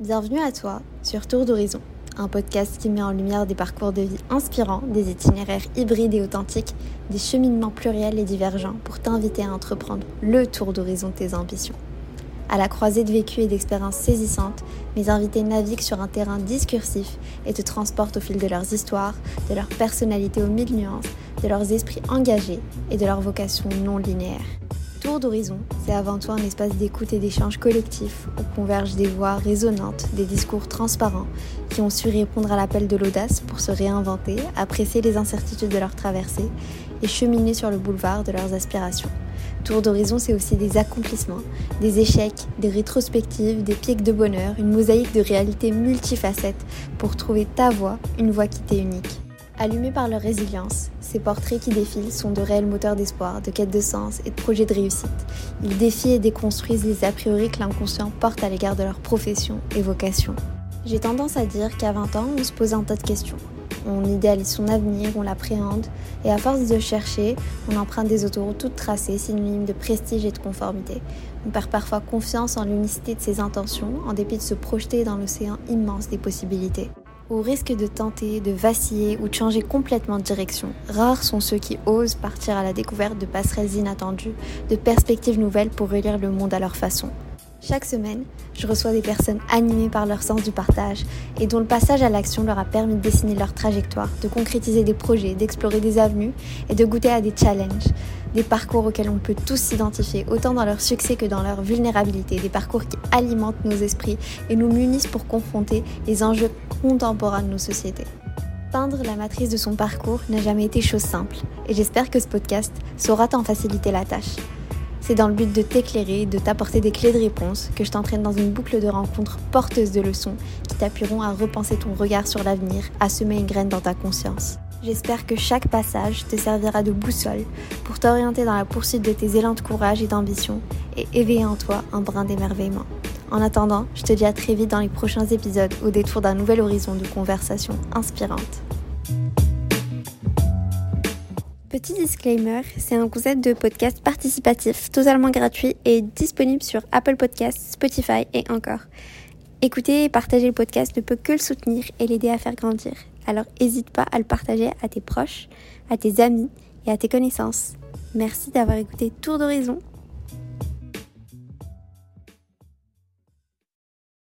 Bienvenue à toi sur Tour d'Horizon, un podcast qui met en lumière des parcours de vie inspirants, des itinéraires hybrides et authentiques, des cheminements pluriels et divergents pour t'inviter à entreprendre le tour d'horizon de tes ambitions. À la croisée de vécus et d'expériences saisissantes, mes invités naviguent sur un terrain discursif et te transportent au fil de leurs histoires, de leur personnalité aux mille nuances, de leurs esprits engagés et de leur vocation non linéaire. Tour d'horizon, c'est avant tout un espace d'écoute et d'échange collectif où convergent des voix résonantes, des discours transparents qui ont su répondre à l'appel de l'audace pour se réinventer, apprécier les incertitudes de leur traversée et cheminer sur le boulevard de leurs aspirations. Tour d'horizon, c'est aussi des accomplissements, des échecs, des rétrospectives, des pics de bonheur, une mosaïque de réalités multifacettes pour trouver ta voix, une voix qui t'est unique. Allumés par leur résilience, ces portraits qui défilent sont de réels moteurs d'espoir, de quête de sens et de projets de réussite. Ils défient et déconstruisent les a priori que l'inconscient porte à l'égard de leur profession et vocation. J'ai tendance à dire qu'à 20 ans, on se pose un tas de questions. On idéalise son avenir, on l'appréhende, et à force de chercher, on emprunte des autoroutes toutes tracées, synonymes de prestige et de conformité. On perd parfois confiance en l'unicité de ses intentions, en dépit de se projeter dans l'océan immense des possibilités. Au risque de tenter, de vaciller ou de changer complètement de direction, rares sont ceux qui osent partir à la découverte de passerelles inattendues, de perspectives nouvelles pour relire le monde à leur façon. Chaque semaine, je reçois des personnes animées par leur sens du partage et dont le passage à l'action leur a permis de dessiner leur trajectoire, de concrétiser des projets, d'explorer des avenues et de goûter à des challenges. Des parcours auxquels on peut tous s'identifier, autant dans leur succès que dans leur vulnérabilité. Des parcours qui alimentent nos esprits et nous munissent pour confronter les enjeux contemporains de nos sociétés. Peindre la matrice de son parcours n'a jamais été chose simple et j'espère que ce podcast saura t'en faciliter la tâche. C'est dans le but de t'éclairer, de t'apporter des clés de réponse que je t'entraîne dans une boucle de rencontres porteuses de leçons qui t'appuieront à repenser ton regard sur l'avenir, à semer une graine dans ta conscience. J'espère que chaque passage te servira de boussole pour t'orienter dans la poursuite de tes élans de courage et d'ambition et éveiller en toi un brin d'émerveillement. En attendant, je te dis à très vite dans les prochains épisodes au détour d'un nouvel horizon de conversation inspirante. Petit disclaimer, c'est un concept de podcast participatif, totalement gratuit et disponible sur Apple Podcasts, Spotify et encore. Écouter et partager le podcast ne peut que le soutenir et l'aider à faire grandir. Alors n'hésite pas à le partager à tes proches, à tes amis et à tes connaissances. Merci d'avoir écouté Tour d'horizon